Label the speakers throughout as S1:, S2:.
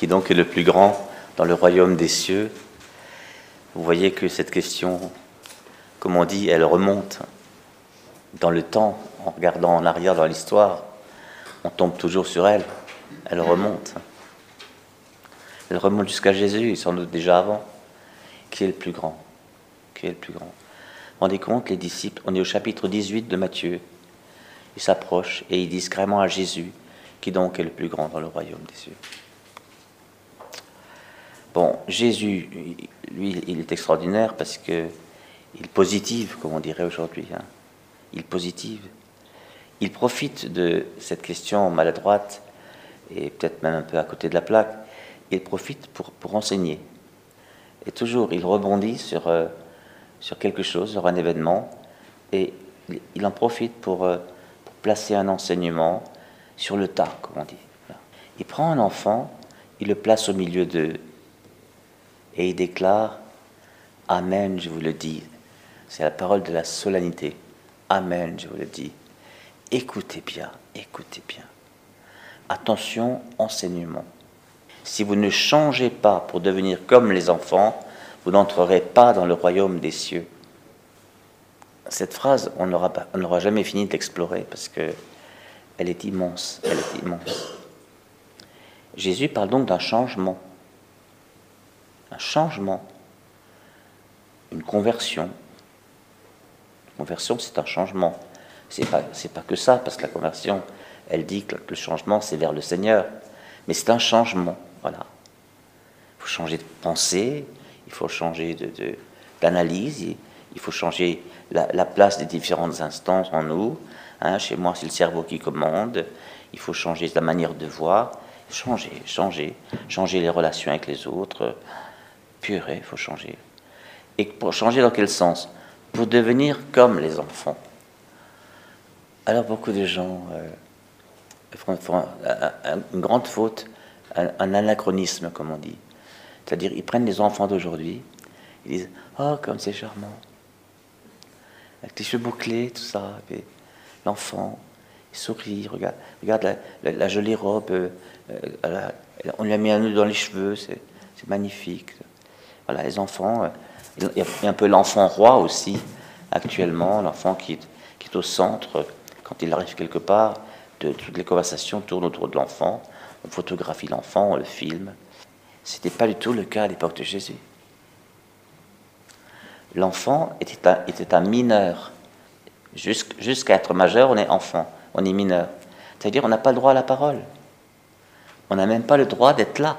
S1: Qui donc est le plus grand dans le royaume des cieux Vous voyez que cette question, comme on dit, elle remonte dans le temps, en regardant en arrière dans l'histoire. On tombe toujours sur elle. Elle remonte. Elle remonte jusqu'à Jésus, sans doute déjà avant. Qui est le plus grand? Qui est le plus grand? Vous rendez compte, les disciples, on est au chapitre 18 de Matthieu. Ils s'approchent et ils disent carrément à Jésus, qui donc est le plus grand dans le royaume des cieux. Bon, Jésus, lui, il est extraordinaire parce que il positive, comme on dirait aujourd'hui. Hein. Il positive. Il profite de cette question maladroite et peut-être même un peu à côté de la plaque. Il profite pour, pour enseigner. Et toujours, il rebondit sur, euh, sur quelque chose, sur un événement, et il, en profite pour, euh, pour, placer un enseignement sur le tas, comme on dit. Il prend un enfant, il le place au milieu d'eux, et il déclare Amen, je vous le dis. C'est la parole de la solennité. Amen, je vous le dis. Écoutez bien, écoutez bien. Attention, enseignement. Si vous ne changez pas pour devenir comme les enfants, vous n'entrerez pas dans le royaume des cieux. Cette phrase, on n'aura jamais fini de l'explorer parce que elle est immense, elle est immense. Jésus parle donc d'un changement un changement, une conversion. La conversion, c'est un changement. C'est pas, c'est pas que ça, parce que la conversion, elle dit que le changement, c'est vers le Seigneur. Mais c'est un changement, voilà. Il faut changer de pensée, il faut changer de, d'analyse, il faut changer la, place des différentes instances en nous. Hein. chez moi, c'est le cerveau qui commande. Il faut changer la manière de voir. Changer, changer, changer les relations avec les autres, purée, il faut changer. Et pour changer dans quel sens? Pour devenir comme les enfants. Alors beaucoup de gens euh, font, une grande faute, un, anachronisme, comme on dit. C'est-à-dire, ils prennent les enfants d'aujourd'hui, ils disent Oh, comme c'est charmant. Avec les cheveux bouclés, tout ça. L'enfant, il sourit, regarde, regarde la, jolie robe, euh, euh, on lui a mis un nœud dans les cheveux, c'est magnifique. Voilà, les enfants, euh, il y a un peu l'enfant roi aussi, actuellement, l'enfant qui, est au centre, quand il arrive quelque part, de, toutes les conversations tournent autour de l'enfant, on photographie l'enfant, on le filme. Ce n'était pas du tout le cas à l'époque de Jésus. L'enfant était un, était un mineur. Jusqu'à être majeur, on est enfant, on est mineur. C'est-à-dire on n'a pas le droit à la parole. On n'a même pas le droit d'être là.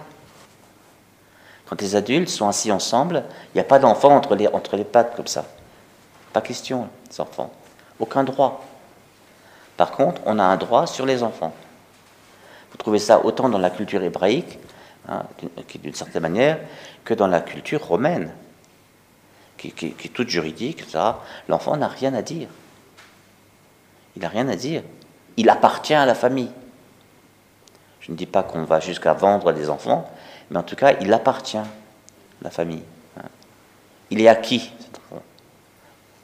S1: Quand les adultes sont assis ensemble, il n'y a pas d'enfant entre les, pattes comme ça. Pas question, les enfants. Aucun droit. Par contre, on a un droit sur les enfants. Vous trouvez ça autant dans la culture hébraïque, hein, d'une certaine manière, que dans la culture romaine, qui, est toute juridique, L'enfant n'a rien à dire. Il n'a rien à dire. Il appartient à la famille. Je ne dis pas qu'on va jusqu'à vendre des enfants, mais en tout cas, il appartient à la famille. Hein. Il est acquis.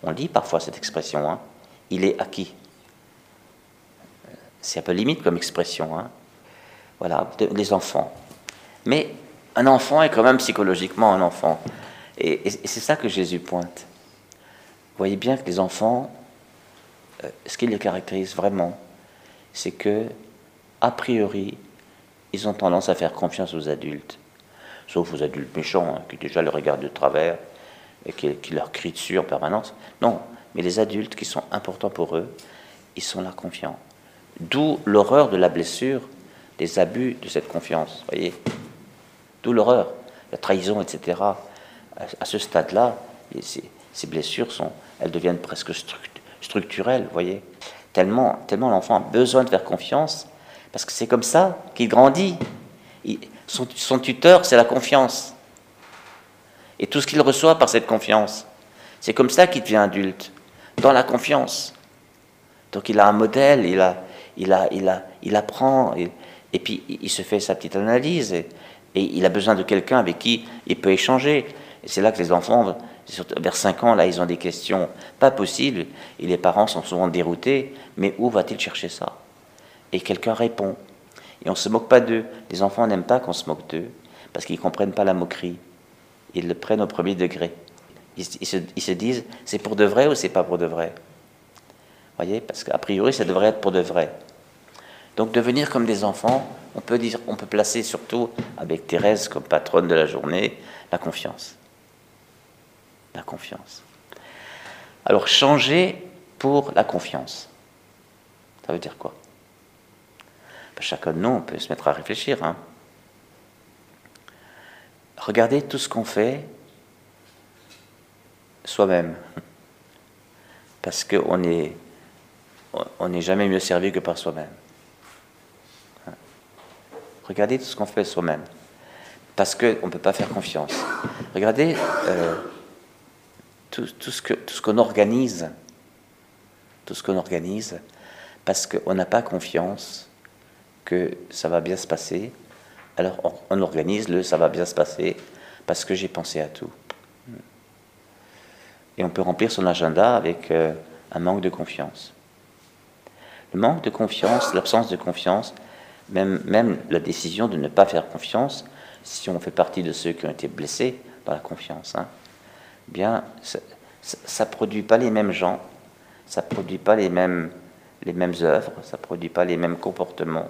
S1: On lit parfois cette expression, hein. il est acquis. C'est un peu limite comme expression. Hein. Voilà, les enfants. Mais un enfant est quand même psychologiquement un enfant. Et, c'est ça que Jésus pointe. Vous voyez bien que les enfants, euh, ce qui les caractérise vraiment, c'est que, a priori, ils ont tendance à faire confiance aux adultes, sauf aux adultes méchants hein, qui déjà le regardent de travers et qui, leur crient dessus en permanence. Non, mais les adultes qui sont importants pour eux, ils sont là confiants. D'où l'horreur de la blessure, des abus de cette confiance, voyez D'où l'horreur, la trahison, etc. À, ce stade-là, ces, blessures elles deviennent presque structurelles, voyez tellement l'enfant a besoin de faire confiance parce que c'est comme ça qu'il grandit. son, tuteur, c'est la confiance. Et tout ce qu'il reçoit par cette confiance. C'est comme ça qu'il devient adulte, dans la confiance. Donc il a un modèle, il, a, il, a, il, a, il apprend, et, puis il se fait sa petite analyse, et, il a besoin de quelqu'un avec qui il peut échanger. Et c'est là que les enfants, vers 5 ans, là, ils ont des questions pas possibles, et les parents sont souvent déroutés, mais où va-t-il chercher ça? Et quelqu'un répond. Et on ne se moque pas d'eux. Les enfants n'aiment pas qu'on se moque d'eux, parce qu'ils ne comprennent pas la moquerie. Ils le prennent au premier degré. Ils, se, disent, c'est pour de vrai ou c'est pas pour de vrai? Voyez Parce qu'a priori, ça devrait être pour de vrai. Donc devenir comme des enfants, on peut, dire, on peut placer surtout, avec Thérèse comme patronne de la journée, la confiance. La confiance. Alors changer pour la confiance. Ça veut dire quoi? Chacun de nous, on peut se mettre à réfléchir. Hein. Regardez tout ce qu'on fait soi-même. Parce qu'on est on n'est jamais mieux servi que par soi-même. Regardez tout ce qu'on fait soi-même. Parce qu'on ne peut pas faire confiance. Regardez euh, tout, ce que, tout ce qu'on organise. Tout ce qu'on organise. Parce qu'on n'a pas confiance que ça va bien se passer. Alors on, organise le ça va bien se passer parce que j'ai pensé à tout. Et on peut remplir son agenda avec euh, un manque de confiance. Le manque de confiance, l'absence de confiance, même, même la décision de ne pas faire confiance, si on fait partie de ceux qui ont été blessés par la confiance, hein, bien, ça ne produit pas les mêmes gens, ça ne produit pas les mêmes, les mêmes œuvres, ça ne produit pas les mêmes comportements.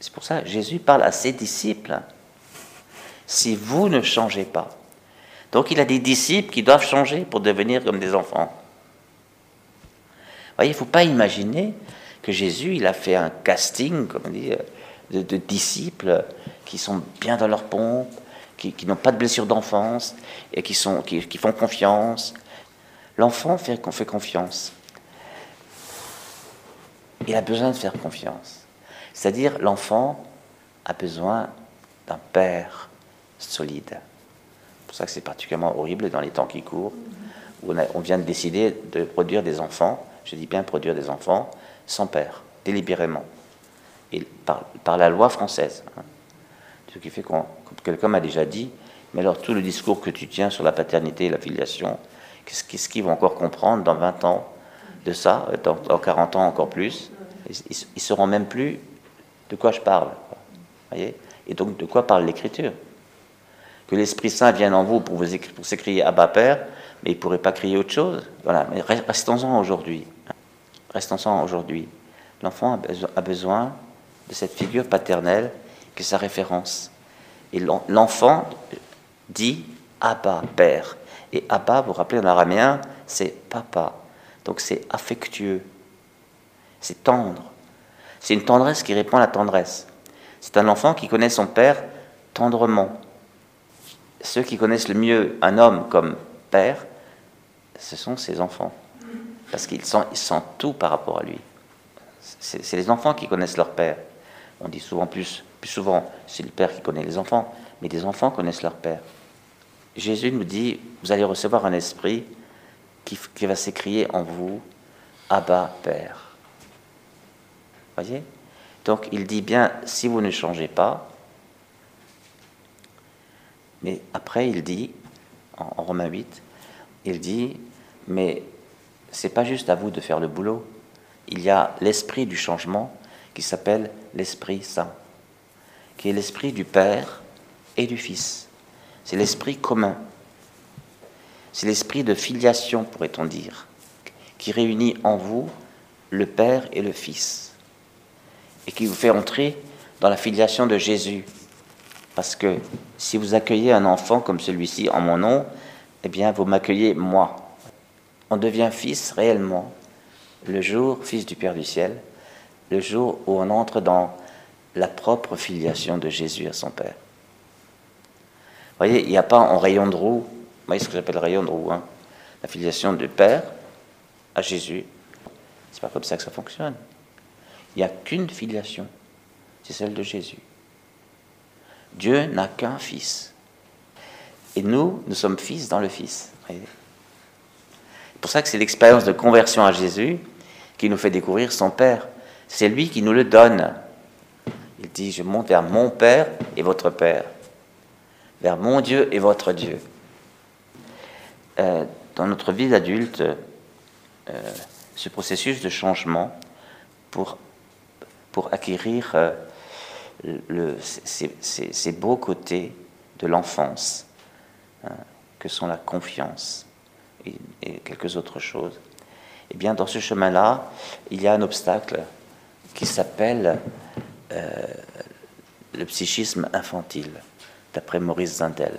S1: C'est pour ça que Jésus parle à ses disciples. Si vous ne changez pas. Donc il a des disciples qui doivent changer pour devenir comme des enfants. Vous voyez, il ne faut pas imaginer que Jésus, il a fait un casting, comme on dit, de, disciples qui sont bien dans leur pompe, qui, n'ont pas de blessure d'enfance et qui, sont, qui, font confiance. L'enfant fait confiance. Il a besoin de faire confiance. C'est-à-dire, l'enfant a besoin d'un père solide. C'est pour ça que c'est particulièrement horrible dans les temps qui courent, où on, vient de décider de produire des enfants, je dis bien produire des enfants, sans père, délibérément, et par, la loi française. Hein. Ce qui fait que quelqu'un m'a déjà dit, mais alors tout le discours que tu tiens sur la paternité et la filiation, qu'est-ce qu'ils vont encore comprendre dans 20 ans de ça, dans, 40 ans encore plus? Ils ne sauront même plus de quoi je parle. Voyez? Et donc de quoi parle l'Écriture? Que l'Esprit Saint vienne en vous pour, vous, pour s'écrier Abba Père, mais il ne pourrait pas crier autre chose. Voilà, mais restons-en aujourd'hui. Restons-en aujourd'hui. L'enfant a besoin de cette figure paternelle qui est sa référence. Et l'enfant dit Abba, Père. Et Abba, vous vous rappelez en araméen, c'est papa. Donc c'est affectueux, c'est tendre. C'est une tendresse qui répond à la tendresse. C'est un enfant qui connaît son père tendrement. Ceux qui connaissent le mieux un homme comme père, ce sont ses enfants parce qu'ils sentent, tout par rapport à lui. C'est les enfants qui connaissent leur père. On dit souvent plus, plus souvent, c'est le père qui connaît les enfants, mais les enfants connaissent leur père. Jésus nous dit, vous allez recevoir un esprit qui, qui va s'écrier en vous, Abba, Père. Donc il dit bien, si vous ne changez pas, mais après il dit, en, en Romains 8, il dit, mais c'est pas juste à vous de faire le boulot. Il y a l'esprit du changement qui s'appelle l'Esprit Saint, qui est l'esprit du Père et du Fils. C'est l'esprit commun. C'est l'esprit de filiation, pourrait-on dire, qui réunit en vous le Père et le Fils, et qui vous fait entrer dans la filiation de Jésus. Parce que si vous accueillez un enfant comme celui-ci en mon nom, eh bien, vous m'accueillez moi on devient fils réellement le jour, fils du Père du ciel, le jour où on entre dans la propre filiation de Jésus à son Père. Vous voyez, il n'y a pas en rayon de roue, vous voyez ce que j'appelle rayon de roue, hein, la filiation du Père à Jésus. C'est pas comme ça que ça fonctionne. Il n'y a qu'une filiation, c'est celle de Jésus. Dieu n'a qu'un fils. Et nous, nous sommes fils dans le Fils. C'est pour ça que c'est l'expérience de conversion à Jésus qui nous fait découvrir son Père. C'est lui qui nous le donne. Il dit, je monte vers mon Père et votre Père, vers mon Dieu et votre Dieu. Euh, dans notre vie d'adulte, euh, ce processus de changement pour, pour acquérir euh, ces, beaux côtés de l'enfance, hein, que sont la confiance et, quelques autres choses, eh bien, dans ce chemin-là, il y a un obstacle qui s'appelle euh, le psychisme infantile, d'après Maurice Zindel.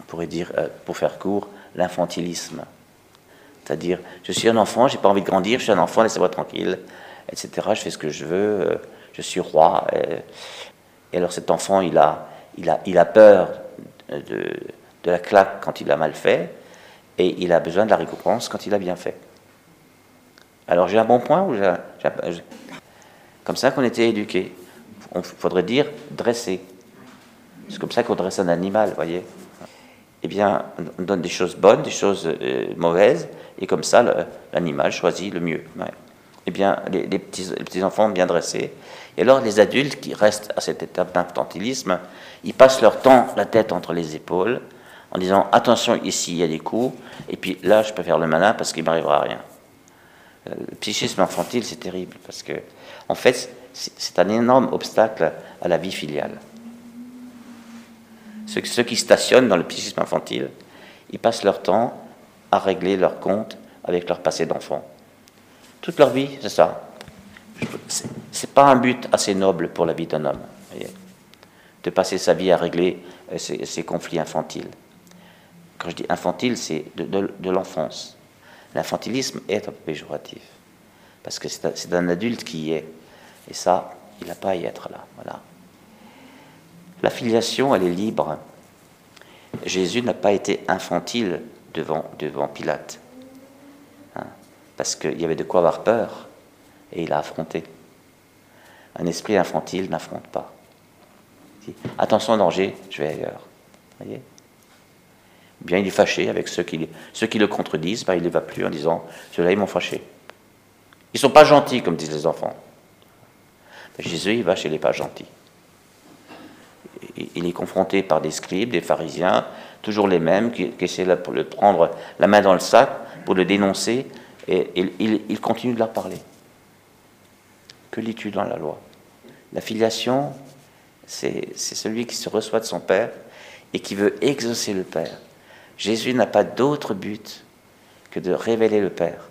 S1: On pourrait dire, euh, pour faire court, l'infantilisme. C'est-à-dire, je suis un enfant, j'ai pas envie de grandir, je suis un enfant, laissez-moi tranquille, etc. Je fais ce que je veux, euh, je suis roi. Et, alors cet enfant, il a, il a, il a peur de, la claque quand il a mal fait, et il a besoin de la récompense quand il a bien fait. Alors j'ai un bon point ou j'ai, Comme ça qu'on était éduqué. Il faudrait dire dresser. C'est comme ça qu'on dresse un animal, voyez. Eh bien, on donne des choses bonnes, des choses euh, mauvaises, et comme ça, l'animal choisit le mieux. Eh bien, les, petits, enfants bien dressés. Et alors, les adultes qui restent à cette étape d'infantilisme, ils passent leur temps la tête entre les épaules, en disant attention, ici il y a des coups, et puis là, je peux faire le malin parce qu'il m'arrivera rien. Euh, le psychisme infantile, c'est terrible, parce que, en fait, c'est un énorme obstacle à la vie filiale. Ceux, ceux qui stationnent dans le psychisme infantile, ils passent leur temps à régler leur compte avec leur passé d'enfant. Toute leur vie, c'est ça. C'est pas un but assez noble pour la vie d'un homme, de passer sa vie à régler euh, ses, conflits infantiles. Quand je dis infantile, c'est de, l'enfance. L'infantilisme est un peu péjoratif, parce que c'est un, adulte qui y est. Et ça, il n'a pas à y être là. Voilà. La filiation, elle est libre. Jésus n'a pas été infantile devant, devant Pilate, parce qu'il y avait de quoi avoir peur, et il a affronté. Un esprit infantile n'affronte pas. Attention danger, je vais ailleurs. Voyez? Bien, il est fâché avec ceux qui, ceux qui le contredisent, ben, il ne va plus en disant Ceux-là, ils m'ont fâché. Ils ne sont pas gentils, comme disent les enfants. Ben, Jésus, il va chez les pas gentils. Il est confronté par des scribes, des pharisiens, toujours les mêmes, qui, essaient de le prendre la main dans le sac pour le dénoncer, et, il, continue de leur parler. Que lis-tu dans la loi? La filiation, c'est celui qui se reçoit de son Père et qui veut exaucer le Père. Jésus n'a pas d'autre but que de révéler le Père.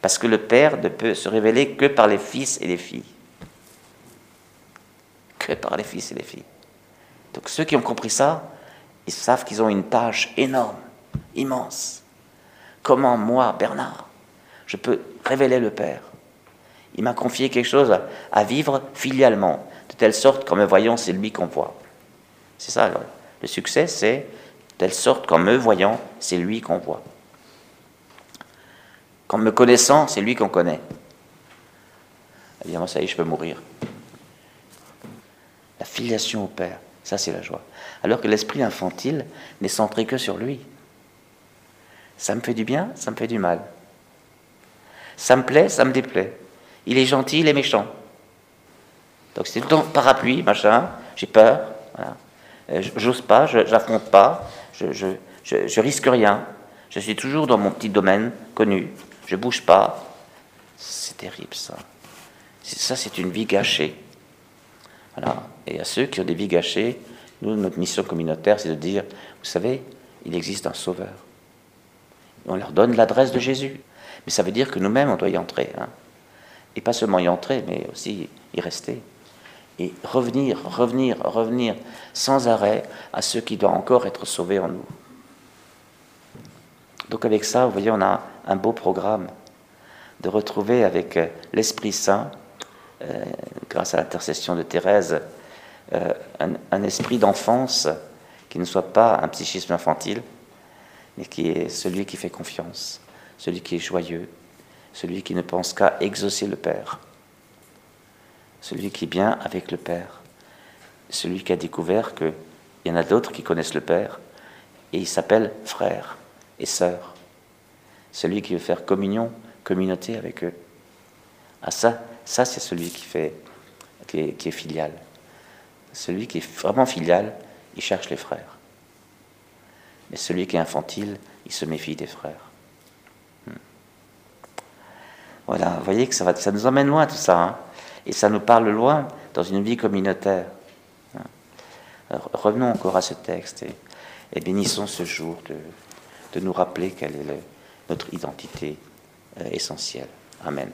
S1: Parce que le Père ne peut se révéler que par les fils et les filles. Que par les fils et les filles. Donc ceux qui ont compris ça, ils savent qu'ils ont une tâche énorme, immense. Comment moi, Bernard, je peux révéler le Père Il m'a confié quelque chose à, vivre filialement, de telle sorte qu'en me voyant, c'est lui qu'on voit. C'est ça, le succès, c'est telle sorte qu'en me voyant, c'est lui qu'on voit. Qu'en me connaissant, c'est lui qu'on connaît. Évidemment, ça y est, je peux mourir. La filiation au Père, ça c'est la joie. Alors que l'esprit infantile n'est centré que sur lui. Ça me fait du bien, ça me fait du mal. Ça me plaît, ça me déplaît. Il est gentil, il est méchant. Donc c'est tout le temps parapluie, machin, j'ai peur, euh, j'ose pas, j'affronte pas, je, je, risque rien. Je suis toujours dans mon petit domaine connu. Je bouge pas. C'est terrible ça. Ça, c'est une vie gâchée. Voilà. Et à ceux qui ont des vies gâchées, nous, notre mission communautaire, c'est de dire, vous savez, il existe un sauveur. on leur donne l'adresse de Jésus. Mais ça veut dire que nous-mêmes, on doit y entrer. Hein. Et pas seulement y entrer, mais aussi y rester et revenir, revenir, revenir sans arrêt à ce qui doit encore être sauvé en nous. Donc avec ça, vous voyez, on a un beau programme de retrouver avec euh, l'Esprit Saint, euh, grâce à l'intercession de Thérèse, euh, un, esprit d'enfance qui ne soit pas un psychisme infantile, mais qui est celui qui fait confiance, celui qui est joyeux, celui qui ne pense qu'à exaucer le Père celui qui est bien avec le Père, celui qui a découvert qu'il y en a d'autres qui connaissent le Père, et il s'appelle frère et sœur, celui qui veut faire communion, communauté avec eux. Ah ça, ça c'est celui qui est, filial. Celui qui est vraiment filial, il cherche les frères. Mais celui qui est infantile, il se méfie des frères. Voilà, vous voyez que ça, va, ça nous emmène loin tout ça. Hein et ça nous parle loin dans une vie communautaire. Hein. revenons encore à ce texte et, bénissons ce jour de, nous rappeler quelle est notre identité euh, essentielle. Amen.